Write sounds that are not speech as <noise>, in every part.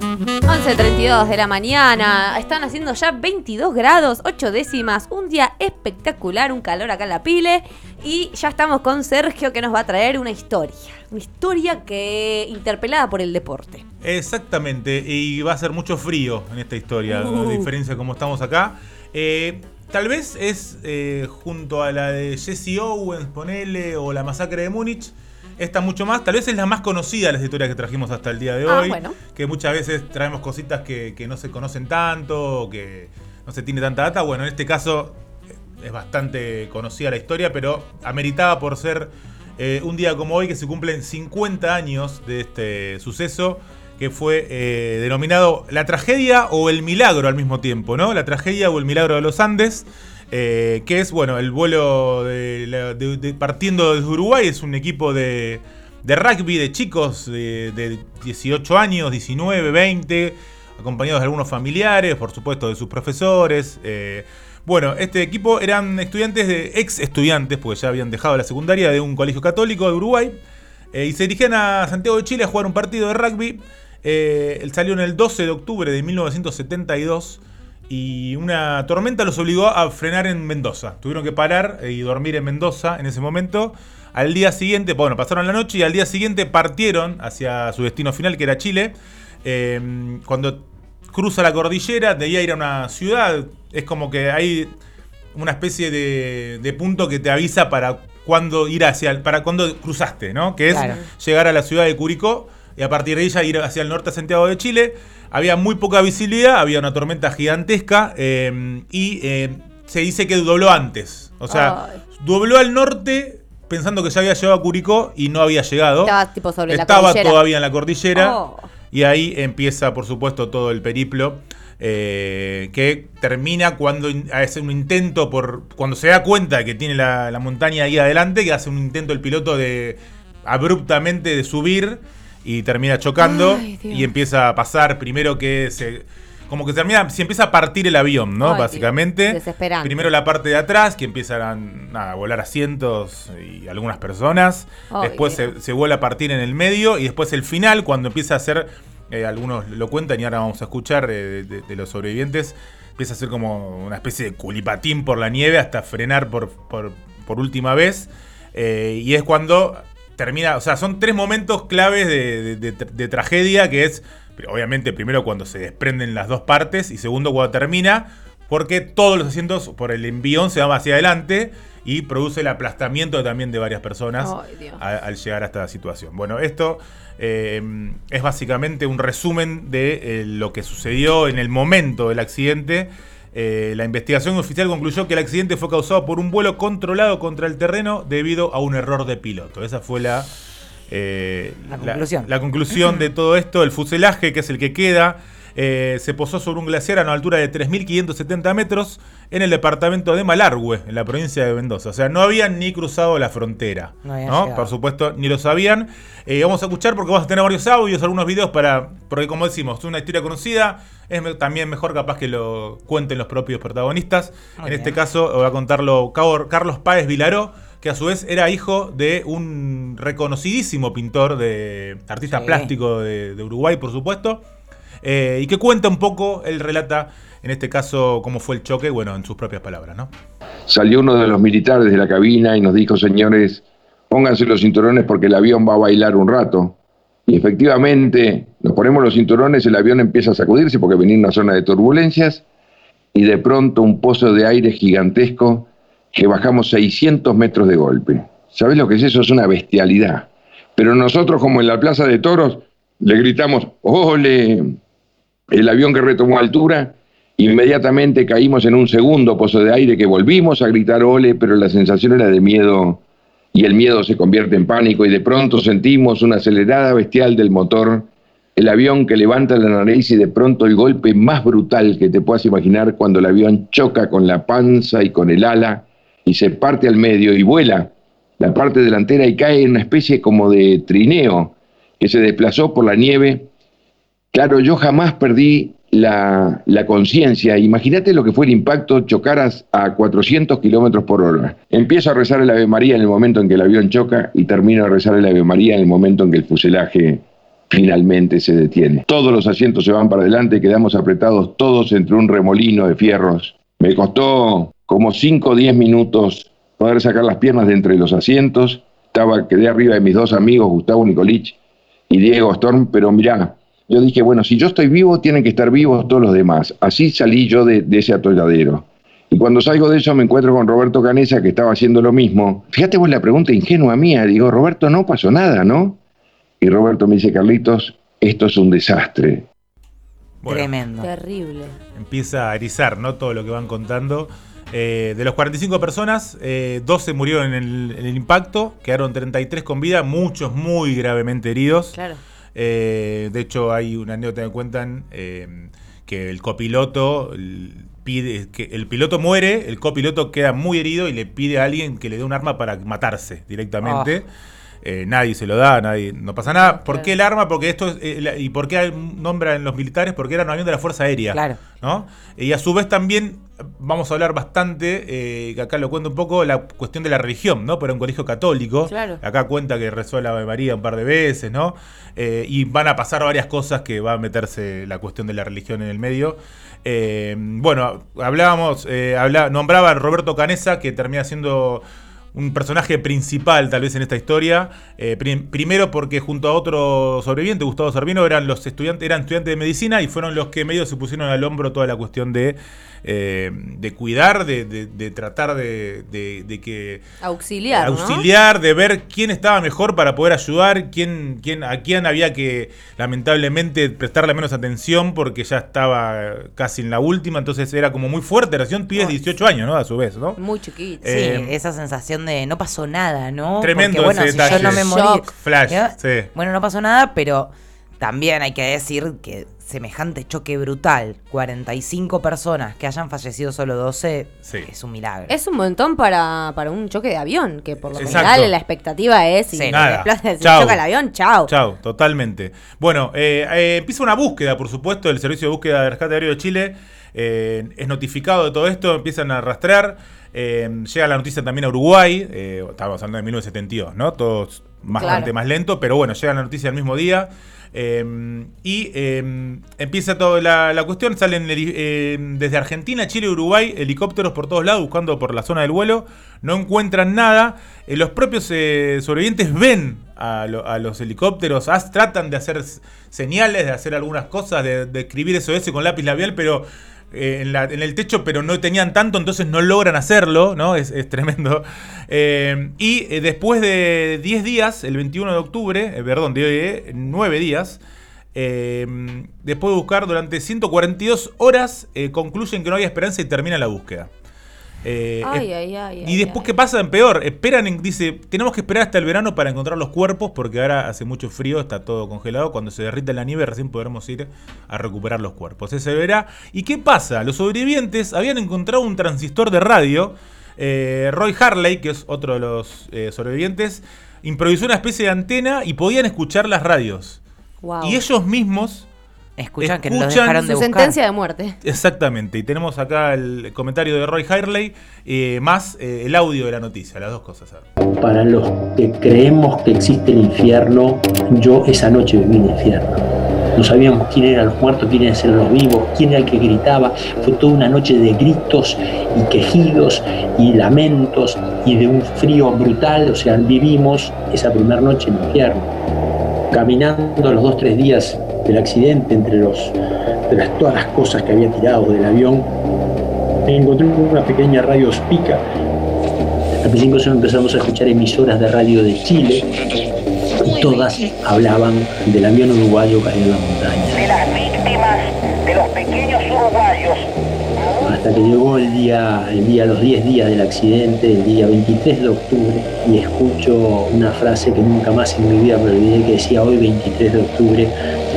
11.32 de la mañana, están haciendo ya 22 grados, 8 décimas, un día espectacular, un calor acá en la pile y ya estamos con Sergio que nos va a traer una historia, una historia que interpelada por el deporte. Exactamente, y va a ser mucho frío en esta historia, a Uh. diferencia de como estamos acá. Eh, tal vez es eh, junto a la de Jesse Owens, ponele, o la masacre de Múnich. Esta mucho más, tal vez es la más conocida de las historias que trajimos hasta el día de Ah, hoy. bueno. Que muchas veces traemos cositas que, que no se conocen tanto, que no se tiene tanta data. Bueno, en este caso eh, es bastante conocida la historia, pero ameritaba por ser eh, un día como hoy que se cumplen 50 años de este suceso que fue eh, denominado la tragedia o el milagro al mismo tiempo, ¿no? La tragedia o el milagro de los Andes, eh, que es, bueno, el vuelo de, de- partiendo desde Uruguay, es un equipo de, rugby de chicos de, de 18 años, 19, 20, acompañados de algunos familiares, por supuesto de sus profesores. eh, bueno, este equipo eran estudiantes de ex estudiantes, porque ya habían dejado la secundaria de un colegio católico de Uruguay, eh, y se dirigían a Santiago de Chile a jugar un partido de rugby. Eh, salió en el 12 de octubre de 1972 y una tormenta los obligó a frenar en Mendoza. Tuvieron que parar eh, y dormir en Mendoza en ese momento. Al día siguiente, bueno, pasaron la noche y al día siguiente partieron hacia su destino final, que era Chile. Eh, cuando cruza la cordillera, debía ir a una ciudad. Es como que hay una especie de, de punto que te avisa para cuándo ir hacia para cuándo cruzaste, ¿no? Que es Claro. llegar a la ciudad de Curicó y a partir de ella ir hacia el norte a Santiago de Chile. Había muy poca visibilidad, había una tormenta gigantesca eh, y eh, se dice que dobló antes. O sea, Ay. dobló al norte pensando que ya había llegado a Curicó y no había llegado. Estaba tipo sobre la Estaba cordillera. todavía en la cordillera. Oh. Y ahí empieza, por supuesto, todo el periplo. eh, que termina cuando hace un intento por. Cuando se da cuenta que tiene la, la montaña ahí adelante, que hace un intento el piloto de abruptamente de subir y termina chocando. Ay, y empieza a pasar. Primero que se. Como que termina. Se empieza a partir el avión, ¿no? Ay. Básicamente. Desesperante. Primero la parte de atrás, que empiezan a, volar asientos y algunas personas. Ay, después se, se vuelve a partir en el medio y después el final, cuando empieza a ser, eh, algunos lo cuentan y ahora vamos a escuchar eh, de, de los sobrevivientes, empieza a ser como una especie de culipatín por la nieve hasta frenar por, por, por última vez. Eh, y es cuando termina, o sea, son tres momentos claves de, de- de- de tragedia, que es, obviamente, primero cuando se desprenden las dos partes y segundo cuando termina, porque todos los asientos por el envión se van hacia adelante y produce el aplastamiento también de varias personas a- al llegar a esta situación. Bueno, esto eh, es básicamente un resumen de eh, lo que sucedió en el momento del accidente. Eh, la investigación oficial concluyó que el accidente fue causado por un vuelo controlado contra el terreno debido a un error de piloto. Esa fue la, eh, La conclusión. la conclusión de todo esto. El fuselaje, que es el que queda, eh, se posó sobre un glaciar a una altura de 3.570 metros en el departamento de Malargüe, en la provincia de Mendoza. O sea, no habían ni cruzado la frontera. No. Por supuesto, ni lo sabían. Eh, vamos a escuchar porque vamos a tener varios audios, algunos videos para. Porque, como decimos, es una historia conocida. Es me- también mejor capaz que lo cuenten los propios protagonistas. Muy en bien. este caso, va a contarlo Carlos Páez Vilaró, que a su vez era hijo de un reconocidísimo pintor, de artista Sí. plástico de, de Uruguay, por supuesto. Eh, y que cuenta un poco, él relata, en este caso, cómo fue el choque, bueno, en sus propias palabras, ¿no? Salió uno de los militares de la cabina y nos dijo, señores, pónganse los cinturones porque el avión va a bailar un rato. Y efectivamente, nos ponemos los cinturones, el avión empieza a sacudirse porque venía una zona de turbulencias y de pronto un pozo de aire gigantesco que bajamos 600 metros de golpe. ¿Sabes lo que es eso? Es una bestialidad. Pero nosotros, como en la Plaza de Toros, le gritamos, ¡ole! El avión que retomó altura, inmediatamente caímos en un segundo pozo de aire que volvimos a gritar ole, pero la sensación era de miedo y el miedo se convierte en pánico y de pronto sentimos una acelerada bestial del motor, el avión que levanta la nariz y de pronto el golpe más brutal que te puedas imaginar cuando el avión choca con la panza y con el ala y se parte al medio y vuela. La parte delantera y cae en una especie como de trineo que se desplazó por la nieve Claro, yo jamás perdí la, la conciencia. Imagínate lo que fue el impacto, chocaras a 400 kilómetros por hora. Empiezo a rezar el Ave María en el momento en que el avión choca y termino de rezar el Ave María en el momento en que el fuselaje finalmente se detiene. Todos los asientos se van para adelante quedamos apretados todos entre un remolino de fierros. Me costó como 5 o 10 minutos poder sacar las piernas de entre los asientos. Estaba, quedé arriba de mis dos amigos, Gustavo Nicolich y Diego Storm, pero mirá, yo dije, bueno, si yo estoy vivo, tienen que estar vivos todos los demás. Así salí yo de, ese atolladero. Y cuando salgo de eso me encuentro con Roberto Canesa, que estaba haciendo lo mismo. Fíjate vos la pregunta ingenua mía. Digo, Roberto, no pasó nada, ¿no? Y Roberto me dice, Carlitos, esto es un desastre. Tremendo. Terrible. Empieza a erizar, ¿no? Todo lo que van contando. Eh, de los 45 personas, 12 eh, murieron en el, impacto, quedaron 33 con vida, muchos muy gravemente heridos. Claro. Eh, de hecho, hay una anécdota que cuentan que el copiloto pide que el piloto muere, el copiloto queda muy herido y le pide a alguien que le dé un arma para matarse directamente. Ah. Eh, nadie se lo da, nadie, no pasa nada. ¿Por qué el arma? Porque esto es, eh, ¿Y por qué nombra en los militares? Porque era un avión de la Fuerza Aérea. Claro. ¿no? Y a su vez también vamos a hablar bastante, eh, que acá lo cuento un poco, la cuestión de la religión, ¿no? Pero un colegio católico. Claro. Acá cuenta que rezó la Ave María un par de veces, ¿no? y van a pasar varias cosas que va a meterse la cuestión de la religión en el medio. bueno, hablábamos, nombraba a Roberto Canesa, que termina siendo un personaje principal tal vez en esta historia. Eh, primero porque junto a otro sobreviviente, Gustavo Servino, eran los estudiantes, eran estudiantes de medicina y fueron los que medio se pusieron al hombro toda la cuestión de, eh, de cuidar, de, de, tratar de, que. Auxiliar. Auxiliar, de ver quién estaba mejor para poder ayudar, quién, quién, a quién había que lamentablemente prestarle menos atención porque ya estaba casi en la última, entonces era como muy fuerte. Era un pibe de 18 años, ¿no? A su vez, ¿no? Muy chiquito. sí, eh, esa sensación de no pasó nada, ¿no? Tremendo bueno, ese si yo no me morí. Flash, sí. Bueno, no pasó nada, pero también hay que decir que semejante choque brutal, 45 personas que hayan fallecido solo 12, es un milagro. Es un montón para, para un choque de avión, que por lo general la expectativa es si sí, choca el avión, chao. Chao, totalmente. Bueno, eh, eh, empieza una búsqueda, por supuesto, el Servicio de Búsqueda de Rescate Aéreo de Chile eh, es notificado de todo esto, empiezan a rastrear. llega la noticia también a Uruguay, estábamos hablando de 1972, ¿no? Todos bastante más lento, pero bueno, llega la noticia el mismo día. Em, y em, empieza toda la, cuestión, salen em, desde Argentina, Chile, Uruguay, helicópteros por todos lados buscando por la zona del vuelo, no encuentran nada, eh, los propios eh, sobrevivientes ven a, los helicópteros, tratan de hacer señales, de hacer algunas cosas, de, de escribir SOS con lápiz labial, pero eh, en, el techo, pero no tenían tanto, entonces no logran hacerlo, ¿no? Es, tremendo. Eh, y eh, después de 10 días, el 21 de octubre, perdón, de 9 días, después de buscar durante 142 horas, concluyen que no había esperanza y termina la búsqueda. Eh, y después, ¿qué pasa? En peor, esperan, dice, tenemos que esperar hasta el verano para encontrar los cuerpos porque ahora hace mucho frío, está todo congelado. Cuando se derrita la nieve, recién podremos ir a recuperar los cuerpos. Ese verá. ¿Y qué pasa? Los sobrevivientes habían encontrado un transistor de radio. Eh, Roy Harley, que es otro de los eh, sobrevivientes, improvisó una especie de antena y podían escuchar las radios. Y ellos mismos Escuchan, que nos dejaron de su sentencia de muerte. Exactamente. Y tenemos acá el comentario de Roy Harley, eh, más eh, el audio de la noticia, las dos cosas. Para los que creemos que existe el infierno, yo esa noche viví el infierno. No sabíamos quién eran los muertos, quién eran los vivos, quién era el que gritaba. Fue toda una noche de gritos y quejidos y lamentos y de un frío brutal. O sea, vivimos esa primera noche en el infierno. Caminando los dos, tres días del accidente, entre los, de las, todas las cosas que había tirado del avión, encontré una pequeña radio Spica. Al principio empezamos a escuchar emisoras de radio de Chile todas hablaban del avión uruguayo caído en la montaña. De las víctimas, de los pequeños uruguayos hasta que llegó el día, el día, los 10 días del accidente, el día 23 de octubre, y escucho una frase que nunca más en mi vida me olvidé, que decía hoy 23 de octubre,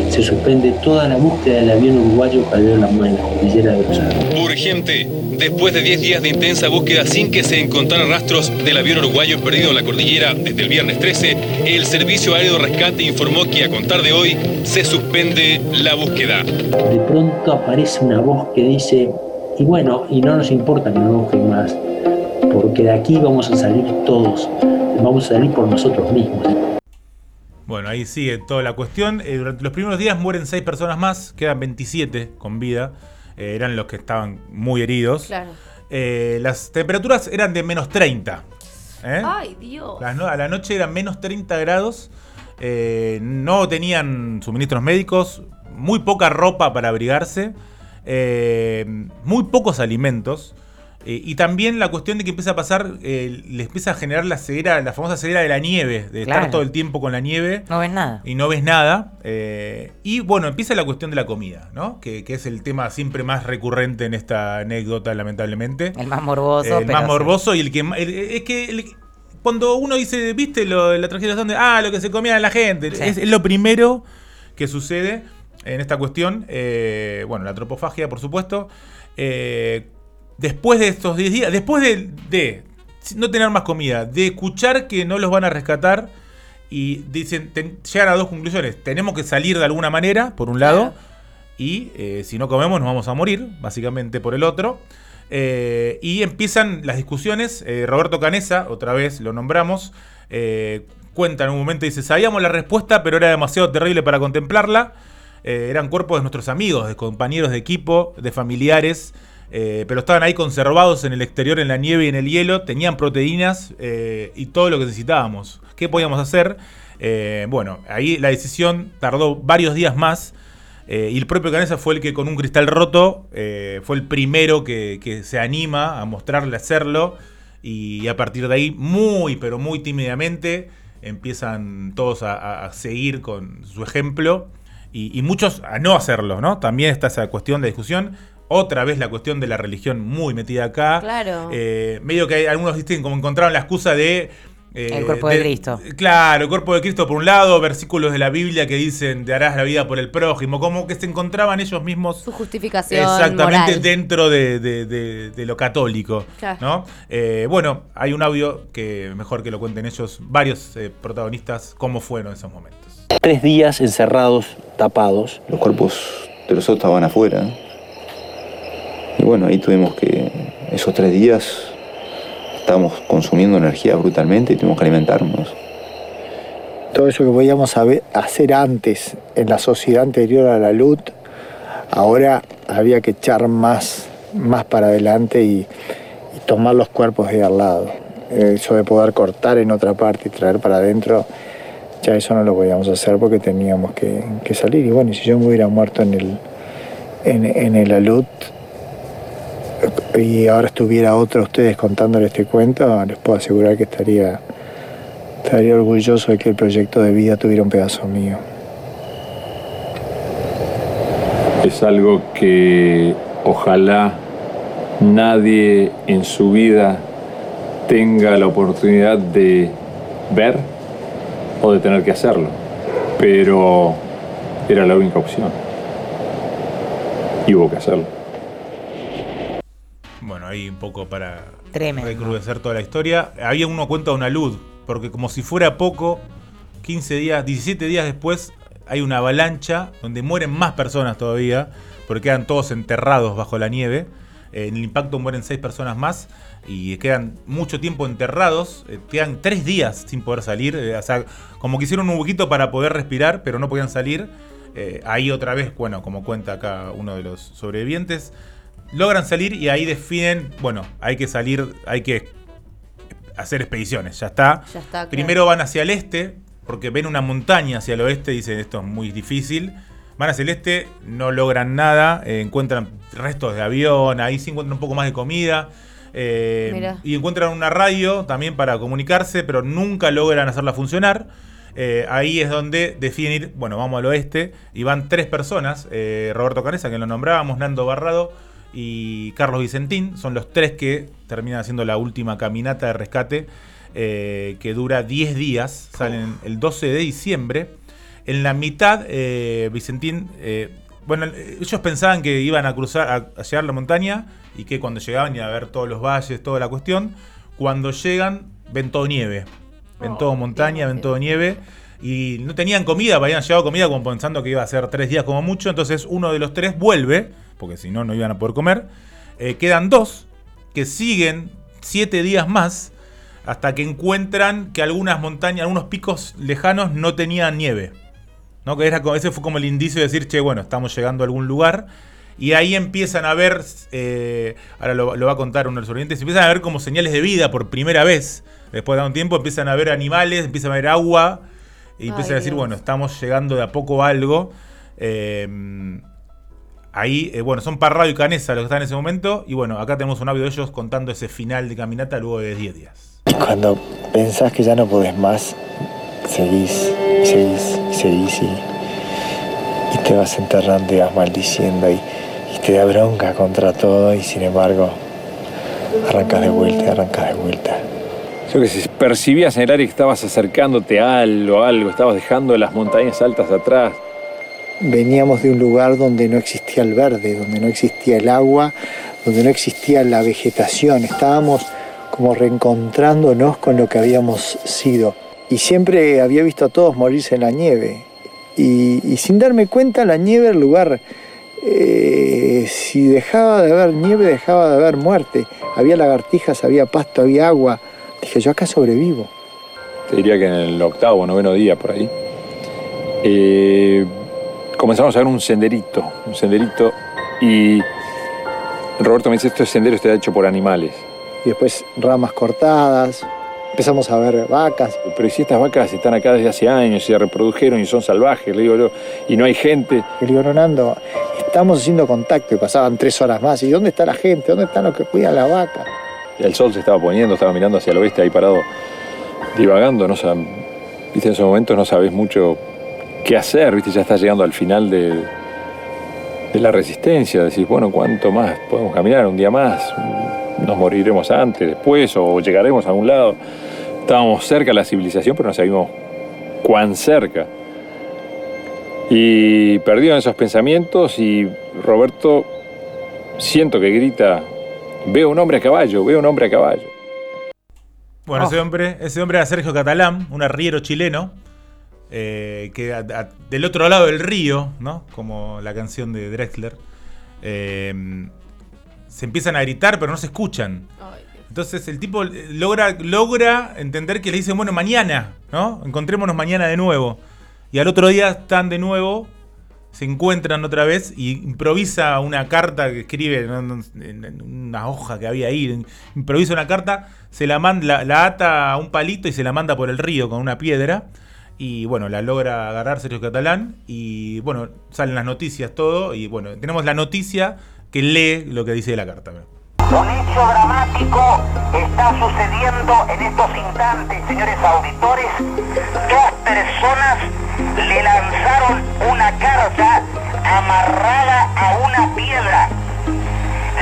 se suspende toda la búsqueda del avión uruguayo que en la, en la cordillera de Rosario. Urgente, después de 10 días de intensa búsqueda sin que se encontraran rastros del avión uruguayo perdido en la cordillera desde el viernes 13, el Servicio Aéreo Rescate informó que a contar de hoy se suspende la búsqueda. De pronto aparece una voz que dice, y bueno, y no nos importa que no busquen más, porque de aquí vamos a salir todos, vamos a salir por nosotros mismos. Bueno, ahí sigue toda la cuestión. Eh, durante los primeros días mueren seis personas más, quedan 27 con vida. Eh, eran los que estaban muy heridos. Claro. Eh, las temperaturas eran de menos 30. Ay, Dios. a la noche eran menos 30 grados. no tenían suministros médicos, muy poca ropa para abrigarse, muy pocos alimentos. Eh, y también la cuestión de que empieza a pasar, eh, les empieza a generar la ceguera, la famosa ceguera de la nieve, de estar todo el tiempo con la nieve. No ves nada. Y no ves nada. Eh, y bueno, empieza la cuestión de la comida, ¿no? Que, es el tema siempre más recurrente en esta anécdota, lamentablemente. El más morboso. el más morboso y el que... es que... cuando uno dice, ¿viste lo, la tragedia donde Ah, lo que se comía la gente. Es, es, lo primero que sucede en esta cuestión. bueno, la tropofagia, por supuesto. Eh, después de estos 10 días, después de, no tener más comida, de escuchar que no los van a rescatar y dicen, llegan a dos conclusiones. Tenemos que salir de alguna manera, por un lado, y eh, si no comemos nos vamos a morir, básicamente por el otro. Eh, y empiezan las discusiones. Eh, Roberto Canesa, otra vez lo nombramos, cuenta en un momento, dice, sabíamos la respuesta, pero era demasiado terrible para contemplarla. Eran cuerpos de nuestros amigos, de compañeros de equipo, de familiares. Eh, pero estaban ahí conservados en el exterior, en la nieve y en el hielo, tenían proteínas eh, y todo lo que necesitábamos. ¿Qué podíamos hacer? Eh, bueno, ahí la decisión tardó varios días más. y el propio Canesa fue el que con un cristal roto fue el primero que, se anima a mostrarle hacerlo. Y a partir de ahí, muy, pero muy tímidamente, empiezan todos a, seguir con su ejemplo. Y, y, muchos a no hacerlo, ¿no? También está esa cuestión de discusión otra vez la cuestión de la religión muy metida acá. Claro. Eh, medio que hay, algunos dicen como encontraron la excusa de. Eh, el cuerpo de, Cristo. Claro, el cuerpo de Cristo por un lado, versículos de la Biblia que dicen te harás la vida por el prójimo, como que se encontraban ellos mismos. Su justificación. Exactamente dentro de, lo católico. ¿no? Eh, bueno, hay un audio que mejor que lo cuenten ellos, varios protagonistas, cómo fueron esos momentos. Tres días encerrados, tapados. Los cuerpos de los otros estaban afuera. Y bueno, ahí tuvimos que, esos tres días, estábamos consumiendo energía brutalmente y tuvimos que alimentarnos. Todo eso que podíamos hacer antes en la sociedad anterior a la luz, ahora había que echar más, más para adelante y, tomar los cuerpos de al lado. Eso de poder cortar en otra parte y traer para adentro, ya eso no lo podíamos hacer porque teníamos que, salir. Y bueno, si yo me hubiera muerto en el, en, el alud, y ahora estuviera otro ustedes contándole este cuento, les puedo asegurar que estaría, estaría orgulloso de que el proyecto de vida tuviera un pedazo mío. Es algo que ojalá nadie en su vida tenga la oportunidad de ver o de tener que hacerlo, pero era la única opción y hubo que hacerlo ahí un poco para recrudecer toda la historia. Había uno cuenta una luz, porque como si fuera poco, 15 días, 17 días después, hay una avalancha donde mueren más personas todavía, porque quedan todos enterrados bajo la nieve. En el impacto mueren 6 personas más y quedan mucho tiempo enterrados. Eh, quedan 3 días sin poder salir. Eh, o sea, como que hicieron un huequito para poder respirar, pero no podían salir. Eh, ahí otra vez, bueno, como cuenta acá uno de los sobrevivientes, logran salir y ahí definen, bueno, hay que salir, hay que hacer expediciones, ya está. Primero van hacia el este, porque ven una montaña hacia el oeste, dicen esto es muy difícil. Van hacia el este, no logran nada, encuentran restos de avión, ahí sí encuentran un poco más de comida. Eh, y encuentran una radio también para comunicarse, pero nunca logran hacerla funcionar. Eh, ahí es donde deciden ir, bueno, vamos al oeste, y van tres personas, Roberto Canesa, que lo nombrábamos, Nando Barrado, y Carlos Vicentín. Son los tres que terminan haciendo la última caminata de rescate eh, que dura 10 días. Salen el 12 de diciembre. En la mitad, eh, Vicentín... Eh, bueno, ellos pensaban que iban a cruzar, a, llegar a la montaña y que cuando llegaban iban a ver todos los valles, toda la cuestión. Cuando llegan, ven todo nieve. Ven todo oh, montaña, ven todo nieve y no tenían comida, habían llevado comida como pensando que iba a ser tres días como mucho, entonces uno de los tres vuelve porque si no, no iban a poder comer. Eh, quedan dos que siguen siete días más hasta que encuentran que algunas montañas, algunos picos lejanos no tenían nieve. ¿No? Que era, ese fue como el indicio de decir, che, bueno, estamos llegando a algún lugar. Y ahí empiezan a ver, eh, ahora lo, va a contar uno de los orientes, empiezan a ver como señales de vida por primera vez. Después de un tiempo empiezan a ver animales, empiezan a ver agua. Y empiezan a decir, bueno, estamos llegando de a poco a algo. Eh, ahí, eh, bueno, son Parrado y Canesa los que están en ese momento. Y bueno, acá tenemos un audio de ellos contando ese final de caminata luego de 10 días. Cuando pensás que ya no podés más, seguís, seguís, seguís y, te vas enterrando y vas maldiciendo y, y te da bronca contra todo y sin embargo arrancas de vuelta y arrancas de vuelta. Yo que si percibías en el aire que estabas acercándote a algo, algo, estabas dejando las montañas altas atrás, veníamos de un lugar donde no existía el verde, donde no existía el agua, donde no existía la vegetación. Estábamos como reencontrándonos con lo que habíamos sido. Y siempre había visto a todos morirse en la nieve. Y, sin darme cuenta, la nieve, el lugar, eh, si dejaba de haber nieve, dejaba de haber muerte. Había lagartijas, había pasto, había agua. Dije, yo acá sobrevivo. Te diría que en el octavo, noveno día por ahí. Eh, comenzamos a ver un senderito, un senderito y Roberto me dice, este sendero está hecho por animales. Y después ramas cortadas, empezamos a ver vacas. Pero si estas vacas están acá desde hace años, y se reprodujeron y son salvajes, le digo yo, y no hay gente. Le digo, Ronando, estamos haciendo contacto y pasaban tres horas más. ¿Y dónde está la gente? ¿Dónde están los que cuidan la vaca? El sol se estaba poniendo, estaba mirando hacia el oeste ahí parado, divagando, no viste, en esos momentos no sabes mucho qué hacer, ¿viste? Ya está llegando al final de, la resistencia. Decís, bueno, ¿cuánto más podemos caminar? ¿Un día más? ¿Nos moriremos antes, después o llegaremos a algún lado? Estábamos cerca de la civilización, pero no sabíamos cuán cerca. Y perdido en esos pensamientos y Roberto siento que grita, veo un hombre a caballo, veo un hombre a caballo. Bueno, ese hombre, ese hombre era Sergio Catalán, un arriero chileno, eh, que del otro lado del río, ¿no? Como la canción de Drexler, eh, se empiezan a gritar, pero no se escuchan. Entonces el tipo logra, logra entender que le dicen, bueno, mañana, ¿no? Encontrémonos mañana de nuevo. Y al otro día están de nuevo, se encuentran otra vez y improvisa una carta que escribe en una hoja que había ahí. Improvisa una carta, se la, manda, la ata a un palito y se la manda por el río con una piedra. Y bueno, la logra agarrar Sergio Catalán. Y bueno, salen las noticias, todo. Y bueno, tenemos la noticia que lee lo que dice la carta. Un hecho dramático está sucediendo en estos instantes, señores auditores. Dos personas le lanzaron una carta amarrada a una piedra.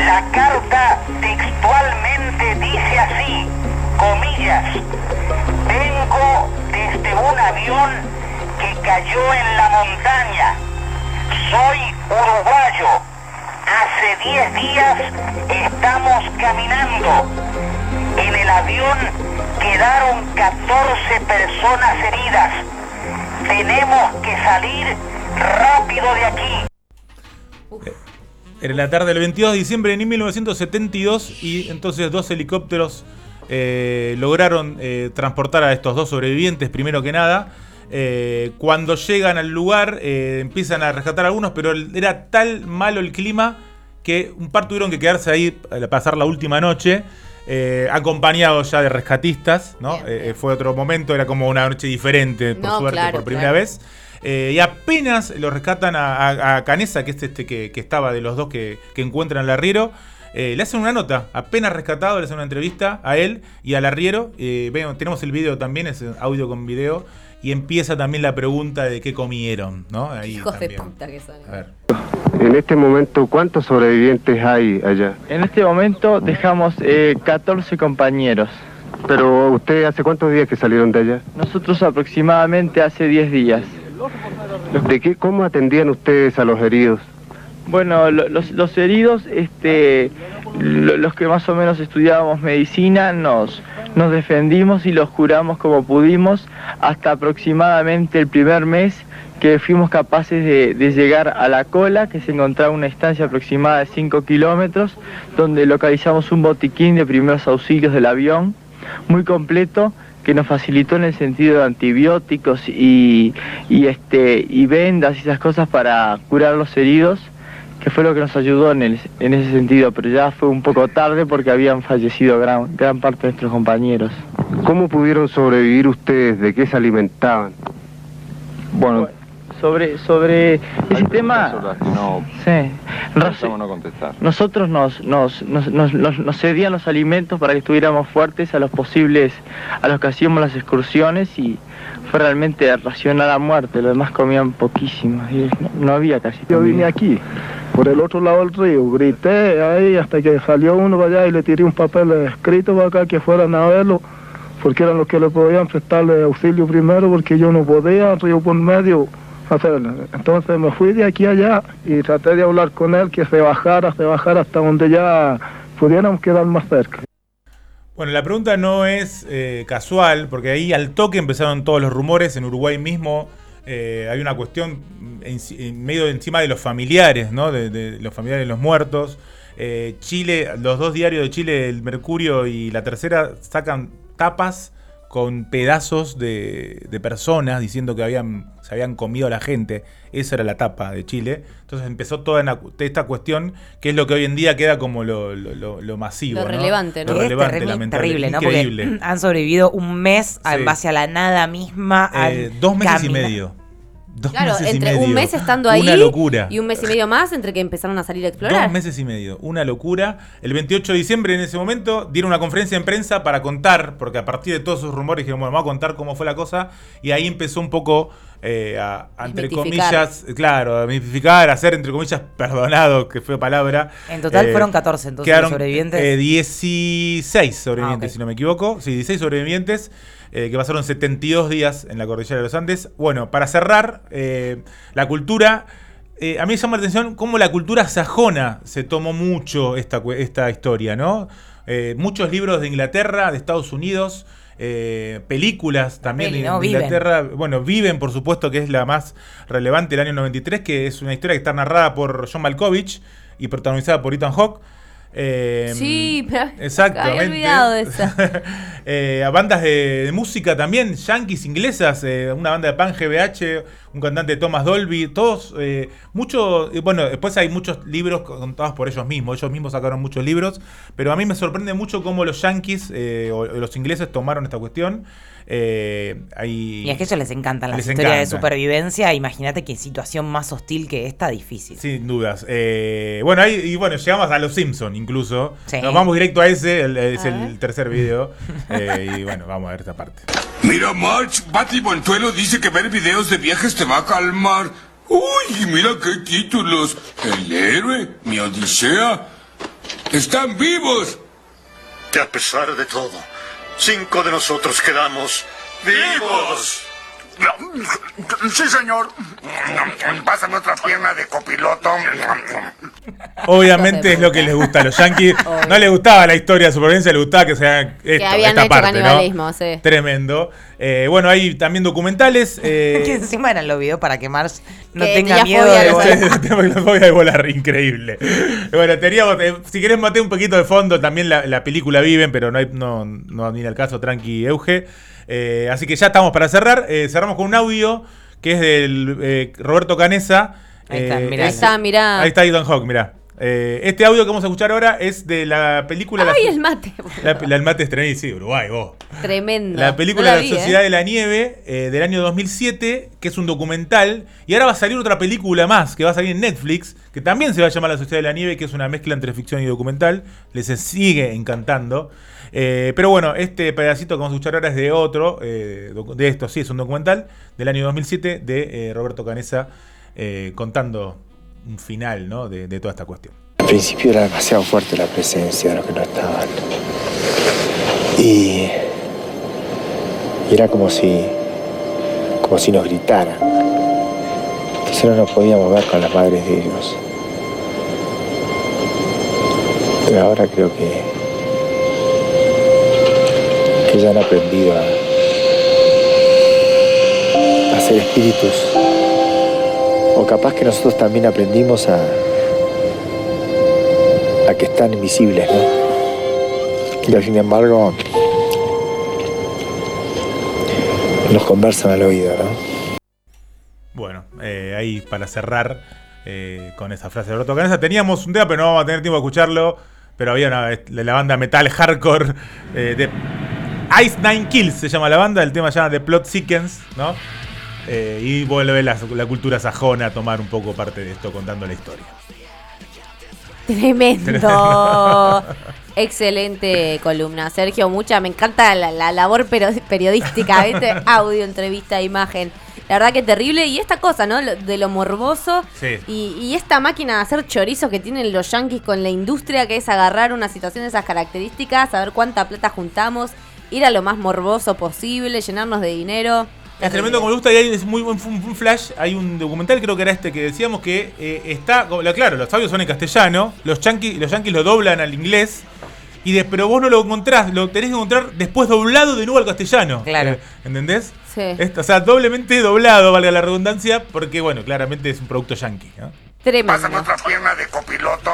La carta textualmente dice así, comillas, vengo avión que cayó en la montaña. Soy uruguayo. Hace 10 días estamos caminando. En el avión quedaron 14 personas heridas. Tenemos que salir rápido de aquí. Era la tarde del 22 de diciembre de 1972 y entonces dos helicópteros eh, lograron eh, transportar a estos dos sobrevivientes, primero que nada. Eh, cuando llegan al lugar, empiezan a rescatar a algunos, pero era tal malo el clima que un par tuvieron que quedarse ahí para pasar la última noche. acompañados ya de rescatistas, ¿no? fue otro momento, era como una noche diferente, por suerte, por primera vez. y apenas lo rescatan a, Canesa, que es este que, estaba de los dos que, que encuentran al arriero. Eh, le hacen una nota, apenas rescatado, le hacen una entrevista a él y al arriero. Eh, tenemos el video también, es audio con video. Y empieza también la pregunta de qué comieron, ¿no? Hijos de puta que salen. A ver. En este momento, ¿cuántos sobrevivientes hay allá? En este momento dejamos 14 eh, compañeros. ¿Pero usted hace cuántos días que salieron de allá? Nosotros aproximadamente hace 10 días. ¿De qué, cómo atendían ustedes a los heridos? Bueno, los, heridos, este, los que más o menos estudiábamos medicina, nos, nos defendimos y los curamos como pudimos hasta aproximadamente el primer mes que fuimos capaces de, llegar a la cola, que se encontraba una estancia aproximada de 5 kilómetros, donde localizamos un botiquín de primeros auxilios del avión muy completo que nos facilitó en el sentido de antibióticos y, y, este, y vendas y esas cosas para curar los heridos, que fue lo que nos ayudó en, el- en ese sentido, pero ya fue un poco tarde porque habían fallecido gran, gran parte de nuestros compañeros. ¿Cómo pudieron sobrevivir ustedes? ¿De qué se alimentaban? Bueno, sobre, sobre ese tema... No, Sí. pensamos no contestar. Nosotros nos, nos, nos, nos, nos- nos cedían los alimentos para que estuviéramos fuertes a los posibles, a los que hacíamos las excursiones y fue realmente racionar a muerte, los demás comían poquísimo, y no, no había casi. Yo vine aquí, por el otro lado del río, grité ahí hasta que salió uno para allá y le tiré un papel escrito para acá que fueran a verlo, porque eran los que le podían prestarle auxilio primero, porque yo no podía, río por medio, hacerlo. Entonces me fui de aquí allá y traté de hablar con él que se bajara, se bajara hasta donde ya pudiéramos quedar más cerca. Bueno, la pregunta no es eh, casual, porque ahí al toque empezaron todos los rumores. En Uruguay mismo eh, hay una cuestión medio encima de los familiares, ¿no? De, de los familiares de los muertos. Eh, Chile, los dos diarios de Chile, el Mercurio y la tercera, sacan tapas con pedazos de, de personas diciendo que habían, se habían comido a la gente. Esa era la tapa de Chile. Entonces empezó toda una- esta cuestión, que es lo que hoy en día queda como lo, lo- lo- lo masivo. Lo ¿no? relevante, ¿no? Lo Que es relevante, terrible, terrible, ¿no? Increíble. Porque <clears throat> han sobrevivido un mes Sí. en base a la nada misma. Eh, dos meses y medio. Dos Claro, meses y entre un mes estando ahí Una locura. y un mes y medio más entre que empezaron a salir a explorar. Dos meses y medio, una locura. El 28 de diciembre, en ese momento, dieron una conferencia en prensa para contar, porque a partir de todos esos rumores dijeron, bueno, vamos a contar cómo fue la cosa. Y ahí empezó un poco eh, a, a, entre comillas, claro, a mitificar, a ser, entre comillas, perdonado, que fue palabra. En total Eh, fueron 14 entonces quedaron, sobrevivientes. eh, 16 sobrevivientes, Ah, si no me equivoco. Sí, 16 sobrevivientes eh, que pasaron 72 días en la cordillera de los Andes. Bueno, para cerrar, eh, la cultura. eh, a mí me llama la atención cómo la cultura sajona se tomó mucho esta, esta historia, ¿no? Eh, muchos libros de Inglaterra, de Estados Unidos, eh, películas también peli, de, ¿no? de Viven. Inglaterra. Bueno, Viven, por supuesto, que es la más relevante del año 93, que es una historia que está narrada por John Malkovich y protagonizada por Ethan Hawke. Eh, Sí, Exactamente. había olvidado de. <laughs> Eh, a bandas de, de música también, yankees, inglesas, eh, una banda de pan GBH, un cantante Thomas Dolby, todos, eh, mucho, y bueno, después hay muchos libros contados por ellos mismos, ellos mismos sacaron muchos libros, pero a mí me sorprende mucho cómo los yankees o los ingleses tomaron esta cuestión. Eh, hay- Y es que a ellos les encantan las Les historias de supervivencia. Imagínate qué situación más hostil que esta, difícil. Sin dudas. Eh, bueno, ahí, y bueno, llegamos a los Simpsons incluso. Sí. Nos vamos directo a ese, el- es A el tercer <laughs> video. Eh, y bueno, vamos a ver esta parte. Mira, March, Patty Montuelo dice que ver videos de viajes te va a calmar. Uy, mira qué títulos. El héroe, mi odisea. ¡Están vivos! Que a pesar de todo, cinco de nosotros quedamos vivos. Sí, señor. Pásame otra pierna de copiloto. Obviamente es lo que les gusta a los yankees. <laughs> No les gustaba la historia de supervivencia, les gustaba que sea que esto, habían esta hecho parte, ¿no? canibalismo, sí. Tremendo. Eh, bueno, hay también documentales. <laughs> eh, que encima eran los videos para que Marsh no Que tenga miedo de volar. <laughs> la fobia de volar, increíble. Bueno, teníamos, eh, si querés maté un poquito de fondo, también la, la película Viven, pero no, hay, no, no viene al caso, tranqui Euge. Eh, así que ya estamos para cerrar. Eh, cerramos con un audio que es del eh, Roberto Canesa. Ahí está, Eh, mirá. Ahí está, mirá. Ahí está Ethan Hawke, mirá. Eh, este audio que vamos a escuchar ahora es de la película La- Ay, el mate. <laughs> la, la- el mate estrenado, sí, Uruguay, vos. Tremendo. La película No La, vi, Sociedad ¿eh? de la Nieve eh, del año 2007, que es un documental. Y ahora va a salir otra película más, que va a salir en Netflix, que también se va a llamar La Sociedad de la Nieve, que es una mezcla entre ficción y documental. Les sigue encantando. Eh, pero bueno, este pedacito que vamos a escuchar ahora es de otro, eh, de esto, sí, es un documental del año 2007 de eh, Roberto Canesa contando un final ¿no? de, toda esta cuestión. Al principio era demasiado fuerte la presencia de los que no estaban. Y, y era como si, como si nos gritaran. Entonces no nos podíamos ver con las madres de ellos. Pero ahora creo que, que ya han aprendido a, a ser espíritus. O capaz que nosotros también aprendimos a, a que están invisibles, ¿no? Y sin embargo, nos conversan al oído, ¿no? Bueno, eh, ahí para cerrar eh, con esa frase de Roberto Canesa, teníamos un tema, pero no vamos a tener tiempo de escucharlo. Pero había una, la banda metal hardcore eh, de Ice Nine Kills, se llama la banda. El tema se llama The Plot Sequence, ¿no? Eh, y vuelve la, la cultura sajona a tomar un poco parte de esto contando la historia. Tremendo. <laughs> Excelente columna, Sergio. Mucha, me encanta la, la labor periodística, ¿viste? <laughs> Audio, entrevista, imagen. La verdad que terrible. Y esta cosa, ¿no? De lo morboso. Sí. Y, y esta máquina de hacer chorizos que tienen los yankees con la industria, que es agarrar una situación de esas características, saber cuánta plata juntamos, ir a lo más morboso posible, llenarnos de dinero. Es tremendo como me gusta y hay es muy buen un, un flash. Hay un documental, creo que era este, que decíamos que eh, está. Claro, los audios son en castellano, los yankees, los yankees lo doblan al inglés. Y de, pero vos no lo encontrás, lo tenés que encontrar después doblado de nuevo al castellano. Claro. Eh, ¿Entendés? Sí. Esto, o sea, doblemente doblado, valga la redundancia, porque bueno, claramente es un producto yankee. ¿no? Tremendo. Pásame otra pierna de copiloto.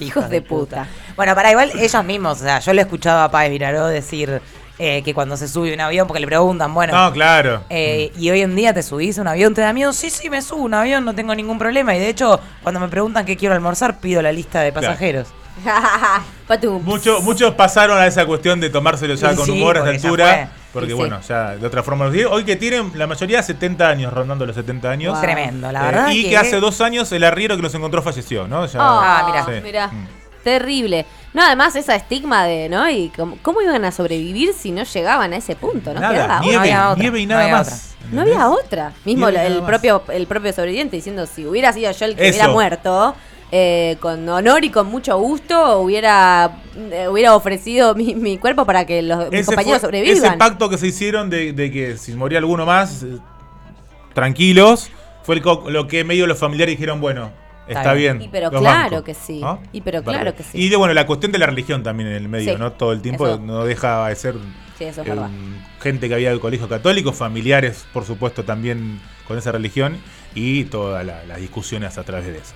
Hijos de puta. Bueno, para igual ellos mismos, o sea, yo lo he escuchado a Páez Viraró decir eh, que cuando se sube un avión, porque le preguntan, bueno. No, claro. eh, y hoy en día te subís a un avión, te da miedo. Sí, sí, me subo a un avión, no tengo ningún problema. Y de hecho, cuando me preguntan qué quiero almorzar, pido la lista de Claro. pasajeros. <laughs> Patum. Muchos, muchos pasaron a esa cuestión de tomárselo ya Sí, con sí, humor a esta altura. Porque Sí, bueno, ya de otra forma los Hoy que tienen la mayoría 70 años, rondando los 70 años. Wow. Tremendo, la Eh, verdad y que- que... hace dos años el arriero que los encontró falleció, ¿no? Ya- Ah, mirá. Sí. mirá. Mm. Terrible. No, además esa estigma de, ¿no? Y cómo, cómo iban a sobrevivir si no llegaban a ese punto, ¿no? Nada, nieve, otra. había otra, nieve y no nada había más. No había otra. Mismo Nieve el propio, el propio sobreviviente diciendo si hubiera sido yo el que Eso. hubiera muerto, eh, con honor y con mucho gusto, hubiera, eh, hubiera ofrecido mi, mi cuerpo para que los, mis compañeros fue- sobrevivan. ese pacto que se hicieron de, de que si moría alguno más, eh, tranquilos, fue el co- lo que medio los familiares dijeron, bueno, está, bien. bien. Y pero los claro que sí. ¿No? Y pero claro Vale. que sí. Y de, bueno, la cuestión de la religión también en el medio, Sí. ¿no? Todo el tiempo Eso. no deja de ser Sí, eso es eh, verdad. gente que había del colegio católico, familiares, por supuesto, también con esa religión y todas la- las discusiones a través de eso.